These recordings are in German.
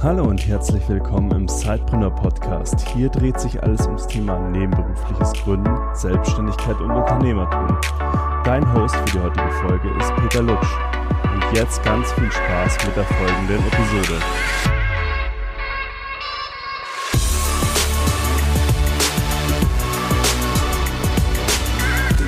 Hallo und herzlich willkommen im Sidepreneur Podcast. Hier dreht sich alles ums Thema nebenberufliches Gründen, Selbstständigkeit und Unternehmertum. Dein Host für die heutige Folge ist Peter Lutsch. Und jetzt ganz viel Spaß mit der folgenden Episode.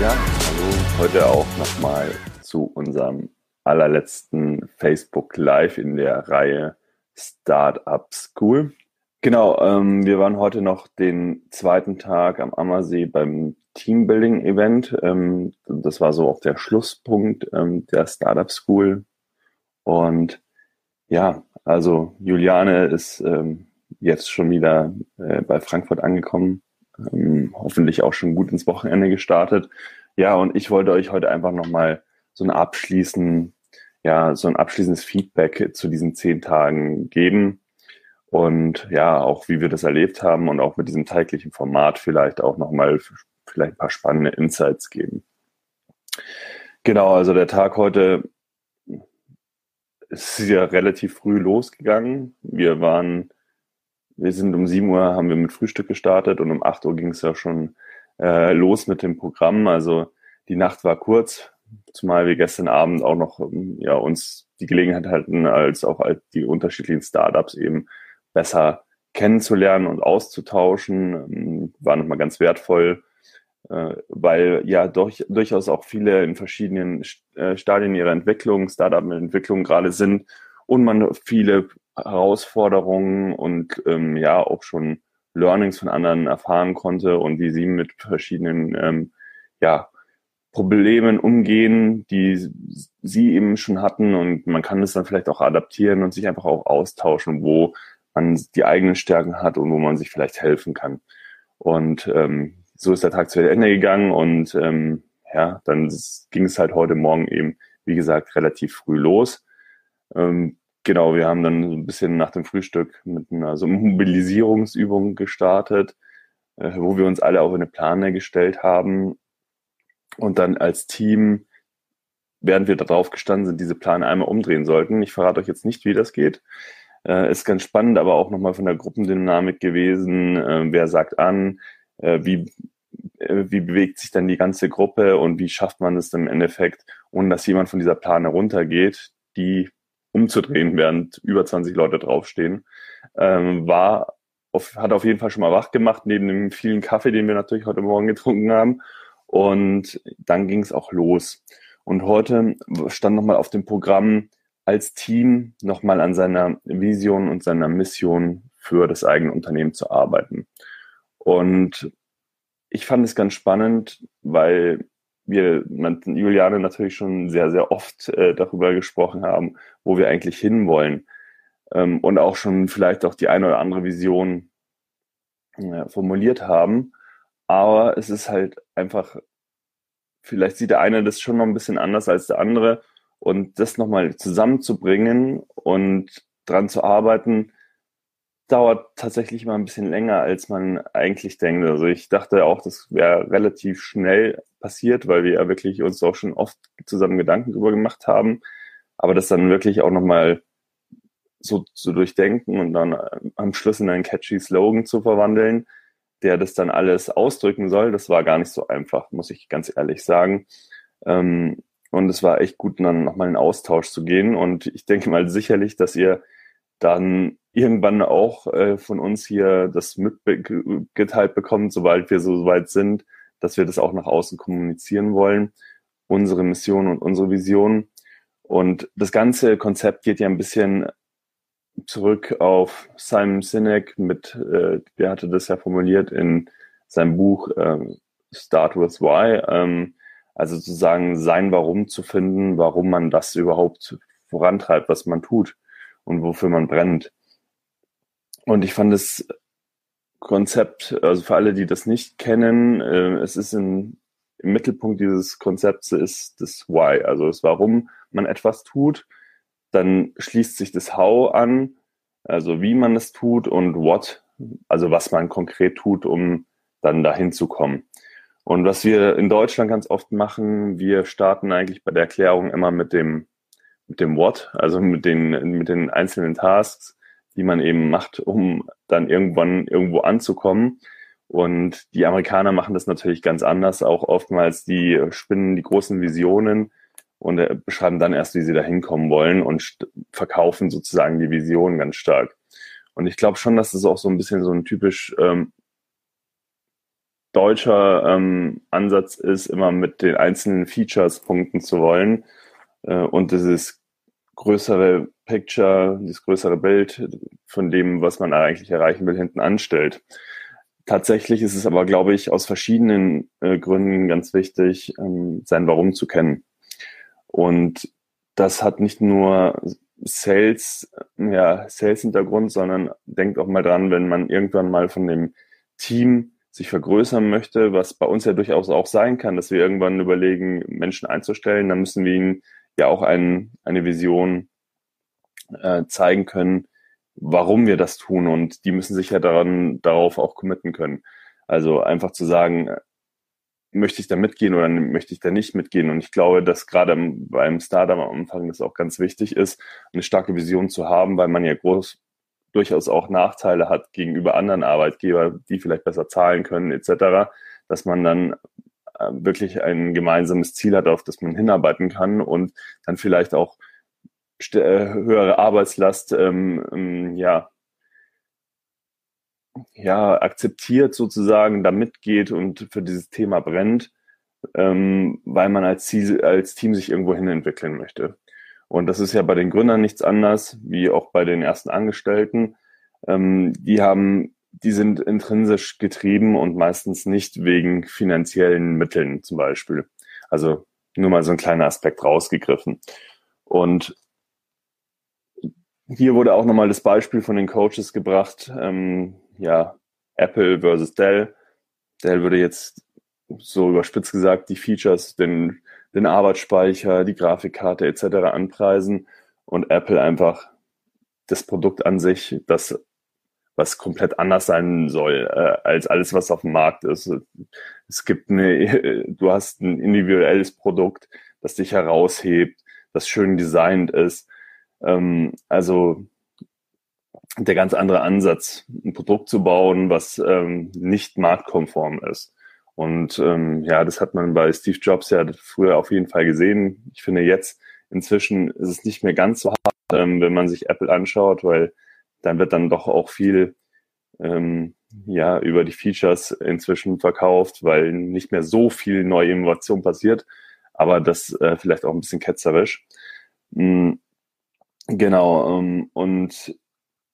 Ja, hallo, heute auch nochmal zu unserem allerletzten Facebook Live in der Reihe Startup School. Genau, ähm, wir waren heute noch den zweiten Tag am Ammersee beim Teambuilding-Event. Ähm, das war so auch der Schlusspunkt ähm, der Startup School. Und ja, also Juliane ist ähm, jetzt schon wieder äh, bei Frankfurt angekommen, ähm, hoffentlich auch schon gut ins Wochenende gestartet. Ja, und ich wollte euch heute einfach nochmal so ein abschließen, ja, so ein abschließendes Feedback zu diesen zehn Tagen geben und ja, auch wie wir das erlebt haben und auch mit diesem täglichen Format vielleicht auch nochmal vielleicht ein paar spannende Insights geben. Genau, also der Tag heute ist ja relativ früh losgegangen. Wir waren, wir sind um 7 Uhr haben wir mit Frühstück gestartet und um 8 Uhr ging es ja schon äh, los mit dem Programm. Also die Nacht war kurz, zumal wir gestern Abend auch noch ähm, ja, uns die Gelegenheit hatten, als auch die unterschiedlichen Startups eben besser kennenzulernen und auszutauschen, ähm, war nochmal ganz wertvoll, äh, weil ja durch, durchaus auch viele in verschiedenen äh, Stadien ihrer Entwicklung, Startup-Entwicklung gerade sind und man viele Herausforderungen und ähm, ja auch schon Learnings von anderen erfahren konnte und wie sie mit verschiedenen ähm, ja, Problemen umgehen, die sie eben schon hatten und man kann es dann vielleicht auch adaptieren und sich einfach auch austauschen, wo man die eigenen Stärken hat und wo man sich vielleicht helfen kann. Und ähm, so ist der Tag zu Ende gegangen und ähm, ja, dann ging es halt heute Morgen eben, wie gesagt, relativ früh los. Ähm, genau, wir haben dann so ein bisschen nach dem Frühstück mit einer so Mobilisierungsübung gestartet, äh, wo wir uns alle auf eine Plane gestellt haben und dann als Team, während wir darauf gestanden sind, diese Pläne einmal umdrehen sollten. Ich verrate euch jetzt nicht, wie das geht. Äh, ist ganz spannend, aber auch nochmal von der Gruppendynamik gewesen. Äh, wer sagt an? Äh, wie, äh, wie bewegt sich dann die ganze Gruppe und wie schafft man es im Endeffekt, ohne dass jemand von dieser Plane runtergeht, die umzudrehen, während über 20 Leute draufstehen, ähm, war auf, hat auf jeden Fall schon mal wach gemacht, neben dem vielen Kaffee, den wir natürlich heute Morgen getrunken haben. Und dann ging es auch los. Und heute stand nochmal auf dem Programm, als Team nochmal an seiner Vision und seiner Mission für das eigene Unternehmen zu arbeiten. Und ich fand es ganz spannend, weil wir Juliane natürlich schon sehr, sehr oft äh, darüber gesprochen haben, wo wir eigentlich hinwollen. Ähm, und auch schon vielleicht auch die eine oder andere Vision äh, formuliert haben. Aber es ist halt einfach, vielleicht sieht der eine das schon noch ein bisschen anders als der andere. Und das nochmal zusammenzubringen und dran zu arbeiten, dauert tatsächlich mal ein bisschen länger, als man eigentlich denkt. Also ich dachte auch, das wäre relativ schnell passiert, weil wir ja wirklich uns auch schon oft zusammen Gedanken drüber gemacht haben. Aber das dann wirklich auch nochmal so zu durchdenken und dann am Schluss in einen catchy Slogan zu verwandeln, der das dann alles ausdrücken soll, das war gar nicht so einfach, muss ich ganz ehrlich sagen. Ähm, und es war echt gut, dann nochmal in Austausch zu gehen. Und ich denke mal sicherlich, dass ihr dann irgendwann auch äh, von uns hier das mitgeteilt bekommt, sobald wir so weit sind, dass wir das auch nach außen kommunizieren wollen. Unsere Mission und unsere Vision. Und das ganze Konzept geht ja ein bisschen zurück auf Simon Sinek mit, äh, der hatte das ja formuliert in seinem Buch äh, Start with Why, ähm, also sozusagen sein Warum zu finden, warum man das überhaupt vorantreibt, was man tut und wofür man brennt. Und ich fand das Konzept, also für alle, die das nicht kennen, äh, es ist in, im Mittelpunkt dieses Konzepts ist das Why, also das Warum man etwas tut dann schließt sich das How an, also wie man es tut und What, also was man konkret tut, um dann dahin zu kommen. Und was wir in Deutschland ganz oft machen, wir starten eigentlich bei der Erklärung immer mit dem, mit dem What, also mit den, mit den einzelnen Tasks, die man eben macht, um dann irgendwann irgendwo anzukommen. Und die Amerikaner machen das natürlich ganz anders, auch oftmals die spinnen die großen Visionen und äh, beschreiben dann erst, wie sie da hinkommen wollen und verkaufen sozusagen die Vision ganz stark. Und ich glaube schon, dass das auch so ein bisschen so ein typisch ähm, deutscher ähm, Ansatz ist, immer mit den einzelnen Features punkten zu wollen äh, und dieses größere Picture, dieses größere Bild von dem, was man eigentlich erreichen will, hinten anstellt. Tatsächlich ist es aber, glaube ich, aus verschiedenen äh, Gründen ganz wichtig, ähm, sein Warum zu kennen. Und das hat nicht nur Sales, ja, Sales-Hintergrund, sondern denkt auch mal dran, wenn man irgendwann mal von dem Team sich vergrößern möchte, was bei uns ja durchaus auch sein kann, dass wir irgendwann überlegen, Menschen einzustellen, dann müssen wir ihnen ja auch ein, eine Vision äh, zeigen können, warum wir das tun und die müssen sich ja daran, darauf auch committen können. Also einfach zu sagen, möchte ich da mitgehen oder möchte ich da nicht mitgehen? Und ich glaube, dass gerade beim Startup am Anfang das auch ganz wichtig ist, eine starke Vision zu haben, weil man ja groß durchaus auch Nachteile hat gegenüber anderen Arbeitgebern, die vielleicht besser zahlen können etc., dass man dann äh, wirklich ein gemeinsames Ziel hat, auf das man hinarbeiten kann und dann vielleicht auch äh, höhere Arbeitslast ähm, ähm, ja ja, akzeptiert sozusagen, da mitgeht und für dieses Thema brennt, ähm, weil man als, Ziel, als Team sich irgendwo hin entwickeln möchte. Und das ist ja bei den Gründern nichts anders, wie auch bei den ersten Angestellten. Ähm, die haben, die sind intrinsisch getrieben und meistens nicht wegen finanziellen Mitteln zum Beispiel. Also nur mal so ein kleiner Aspekt rausgegriffen. Und hier wurde auch nochmal das Beispiel von den Coaches gebracht, ähm, ja, Apple versus Dell. Dell würde jetzt so überspitzt gesagt die Features, den, den Arbeitsspeicher, die Grafikkarte etc. anpreisen und Apple einfach das Produkt an sich, das was komplett anders sein soll äh, als alles, was auf dem Markt ist. Es gibt eine, du hast ein individuelles Produkt, das dich heraushebt, das schön designt ist. Ähm, also der ganz andere Ansatz, ein Produkt zu bauen, was ähm, nicht marktkonform ist. Und ähm, ja, das hat man bei Steve Jobs ja früher auf jeden Fall gesehen. Ich finde jetzt inzwischen ist es nicht mehr ganz so hart, ähm, wenn man sich Apple anschaut, weil dann wird dann doch auch viel ähm, ja über die Features inzwischen verkauft, weil nicht mehr so viel neue Innovation passiert. Aber das äh, vielleicht auch ein bisschen ketzerisch. Mhm. Genau. Ähm, und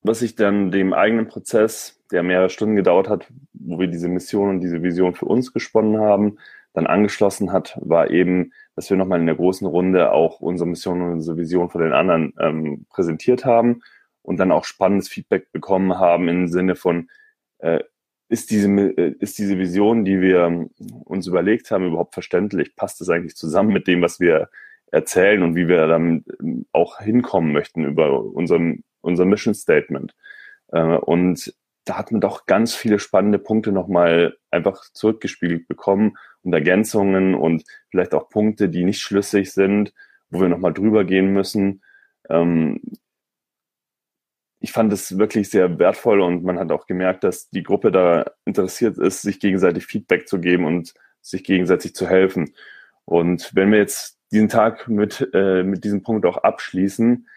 was ich dann dem eigenen Prozess, der mehrere Stunden gedauert hat, wo wir diese Mission und diese Vision für uns gesponnen haben, dann angeschlossen hat, war eben, dass wir nochmal in der großen Runde auch unsere Mission und unsere Vision von den anderen ähm, präsentiert haben und dann auch spannendes Feedback bekommen haben im Sinne von, äh, ist diese, äh, ist diese Vision, die wir uns überlegt haben, überhaupt verständlich? Passt es eigentlich zusammen mit dem, was wir erzählen und wie wir dann auch hinkommen möchten über unseren unser Mission Statement. Äh, und da hat man doch ganz viele spannende Punkte nochmal einfach zurückgespiegelt bekommen und Ergänzungen und vielleicht auch Punkte, die nicht schlüssig sind, wo wir nochmal drüber gehen müssen. Ähm, ich fand es wirklich sehr wertvoll und man hat auch gemerkt, dass die Gruppe da interessiert ist, sich gegenseitig Feedback zu geben und sich gegenseitig zu helfen. Und wenn wir jetzt diesen Tag mit, äh, mit diesem Punkt auch abschließen,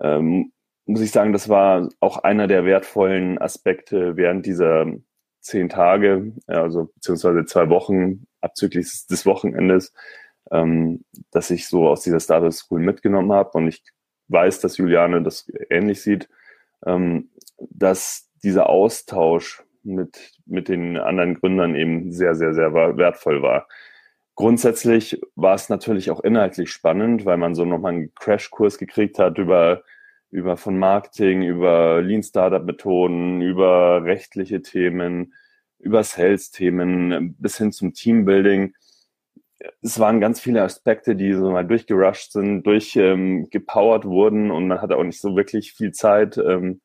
ähm, muss ich sagen, das war auch einer der wertvollen Aspekte während dieser zehn Tage, also beziehungsweise zwei Wochen abzüglich des Wochenendes, ähm, dass ich so aus dieser Startup School mitgenommen habe und ich weiß, dass Juliane das ähnlich sieht, ähm, dass dieser Austausch mit, mit den anderen Gründern eben sehr, sehr, sehr wertvoll war. Grundsätzlich war es natürlich auch inhaltlich spannend, weil man so nochmal einen Crashkurs gekriegt hat über über von Marketing, über Lean Startup Methoden, über rechtliche Themen, über Sales Themen bis hin zum Teambuilding. Es waren ganz viele Aspekte, die so mal durchgerusht sind, durchgepowert ähm, wurden und man hatte auch nicht so wirklich viel Zeit, ähm,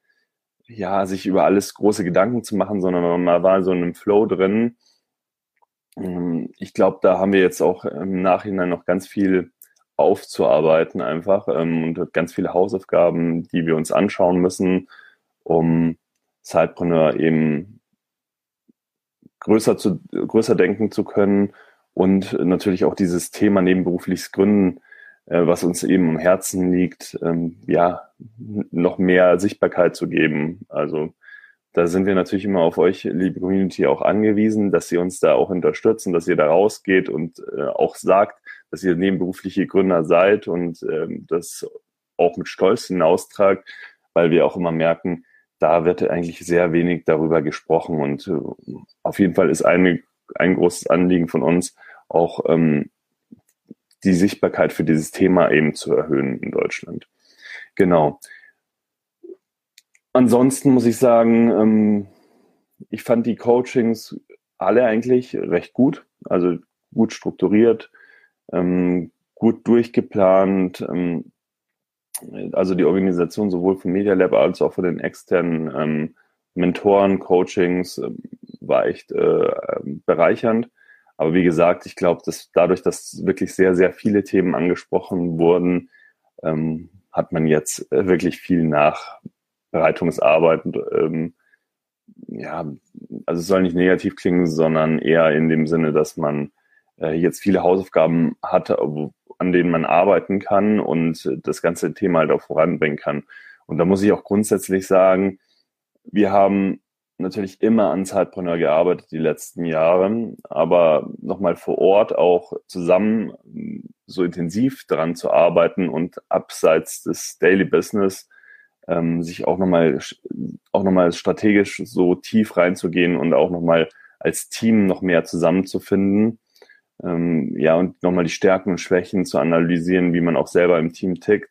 ja, sich über alles große Gedanken zu machen, sondern man war so in einem Flow drin. Ähm, ich glaube, da haben wir jetzt auch im Nachhinein noch ganz viel aufzuarbeiten einfach ähm, und ganz viele Hausaufgaben, die wir uns anschauen müssen um Sidepreneur eben größer zu, größer denken zu können und natürlich auch dieses Thema nebenberufliches Gründen, äh, was uns eben am Herzen liegt, ähm, ja, noch mehr Sichtbarkeit zu geben. Also da sind wir natürlich immer auf euch, liebe Community, auch angewiesen, dass ihr uns da auch unterstützen, dass ihr da rausgeht und äh, auch sagt, dass ihr nebenberufliche Gründer seid und ähm, das auch mit Stolz hinaustragt, weil wir auch immer merken, da wird eigentlich sehr wenig darüber gesprochen und äh, auf jeden Fall ist eine, ein großes Anliegen von uns auch ähm, die Sichtbarkeit für dieses Thema eben zu erhöhen in Deutschland. Genau. Ansonsten muss ich sagen, ähm, ich fand die Coachings alle eigentlich recht gut, also gut strukturiert, ähm, gut durchgeplant. Ähm, also die Organisation sowohl vom Media Lab als auch von den externen ähm, Mentoren, Coachings äh, war echt äh, bereichernd. Aber wie gesagt, ich glaube, dass dadurch, dass wirklich sehr, sehr viele Themen angesprochen wurden, ähm, hat man jetzt äh, wirklich viel nach Bereitungsarbeit. Ähm, ja, also es soll nicht negativ klingen, sondern eher in dem Sinne, dass man äh, jetzt viele Hausaufgaben hat, an denen man arbeiten kann und das ganze Thema halt auch voranbringen kann. Und da muss ich auch grundsätzlich sagen, wir haben natürlich immer an Zeitpreneur gearbeitet die letzten Jahre, aber nochmal vor Ort auch zusammen so intensiv daran zu arbeiten und abseits des Daily Business ähm, sich auch nochmal auch nochmal strategisch so tief reinzugehen und auch nochmal als Team noch mehr zusammenzufinden. Ähm, ja, und nochmal die Stärken und Schwächen zu analysieren, wie man auch selber im Team tickt,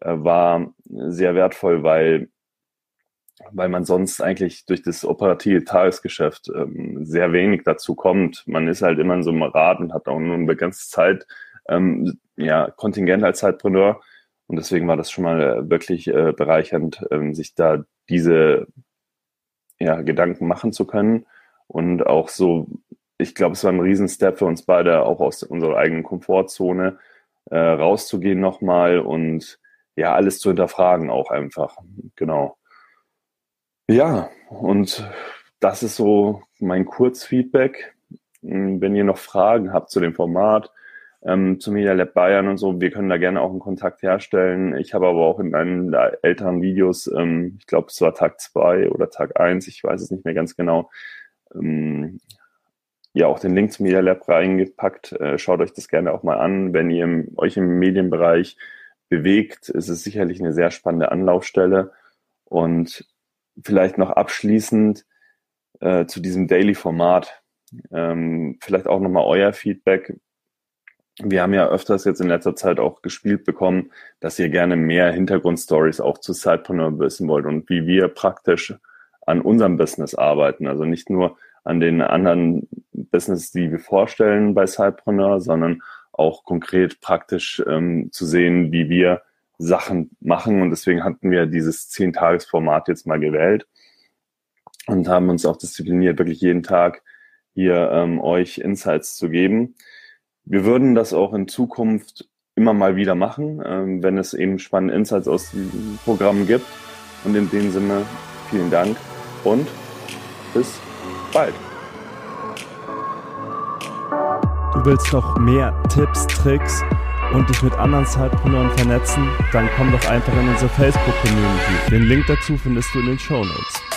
äh, war sehr wertvoll, weil weil man sonst eigentlich durch das operative Tagesgeschäft ähm, sehr wenig dazu kommt. Man ist halt immer in so einem Rad und hat auch nur eine begrenzte Zeit, ähm, ja, Kontingent als Zeitpreneur und deswegen war das schon mal äh, wirklich äh, bereichernd, ähm, sich da diese ja, Gedanken machen zu können. Und auch so, ich glaube, es war ein Riesenstep für uns beide, auch aus unserer eigenen Komfortzone äh, rauszugehen nochmal und ja, alles zu hinterfragen auch einfach. Genau. Ja, und das ist so mein Kurzfeedback. Hm, wenn ihr noch Fragen habt zu dem Format, ähm, zum Media Lab Bayern und so. Wir können da gerne auch einen Kontakt herstellen. Ich habe aber auch in der älteren Videos, ähm, ich glaube, es war Tag zwei oder Tag eins, ich weiß es nicht mehr ganz genau, ähm, ja auch den Link zum Media Lab reingepackt. Äh, schaut euch das gerne auch mal an. Wenn ihr im, euch im Medienbereich bewegt, ist es sicherlich eine sehr spannende Anlaufstelle. Und vielleicht noch abschließend äh, zu diesem Daily-Format. Ähm, vielleicht auch nochmal euer Feedback wir haben ja öfters jetzt in letzter Zeit auch gespielt bekommen, dass ihr gerne mehr Hintergrundstories auch zu Sidepreneur wissen wollt und wie wir praktisch an unserem Business arbeiten. Also nicht nur an den anderen Business, die wir vorstellen bei Sidepreneur, sondern auch konkret praktisch ähm, zu sehen, wie wir Sachen machen. Und deswegen hatten wir dieses Zehn-Tages-Format jetzt mal gewählt und haben uns auch diszipliniert, wirklich jeden Tag hier ähm, euch Insights zu geben. Wir würden das auch in Zukunft immer mal wieder machen, ähm, wenn es eben spannende Insights aus diesem Programm gibt. Und in dem Sinne, vielen Dank und bis bald. Du willst noch mehr Tipps, Tricks und dich mit anderen Zeitpreneuren vernetzen? Dann komm doch einfach in unsere Facebook-Community. Den Link dazu findest du in den Show Notes.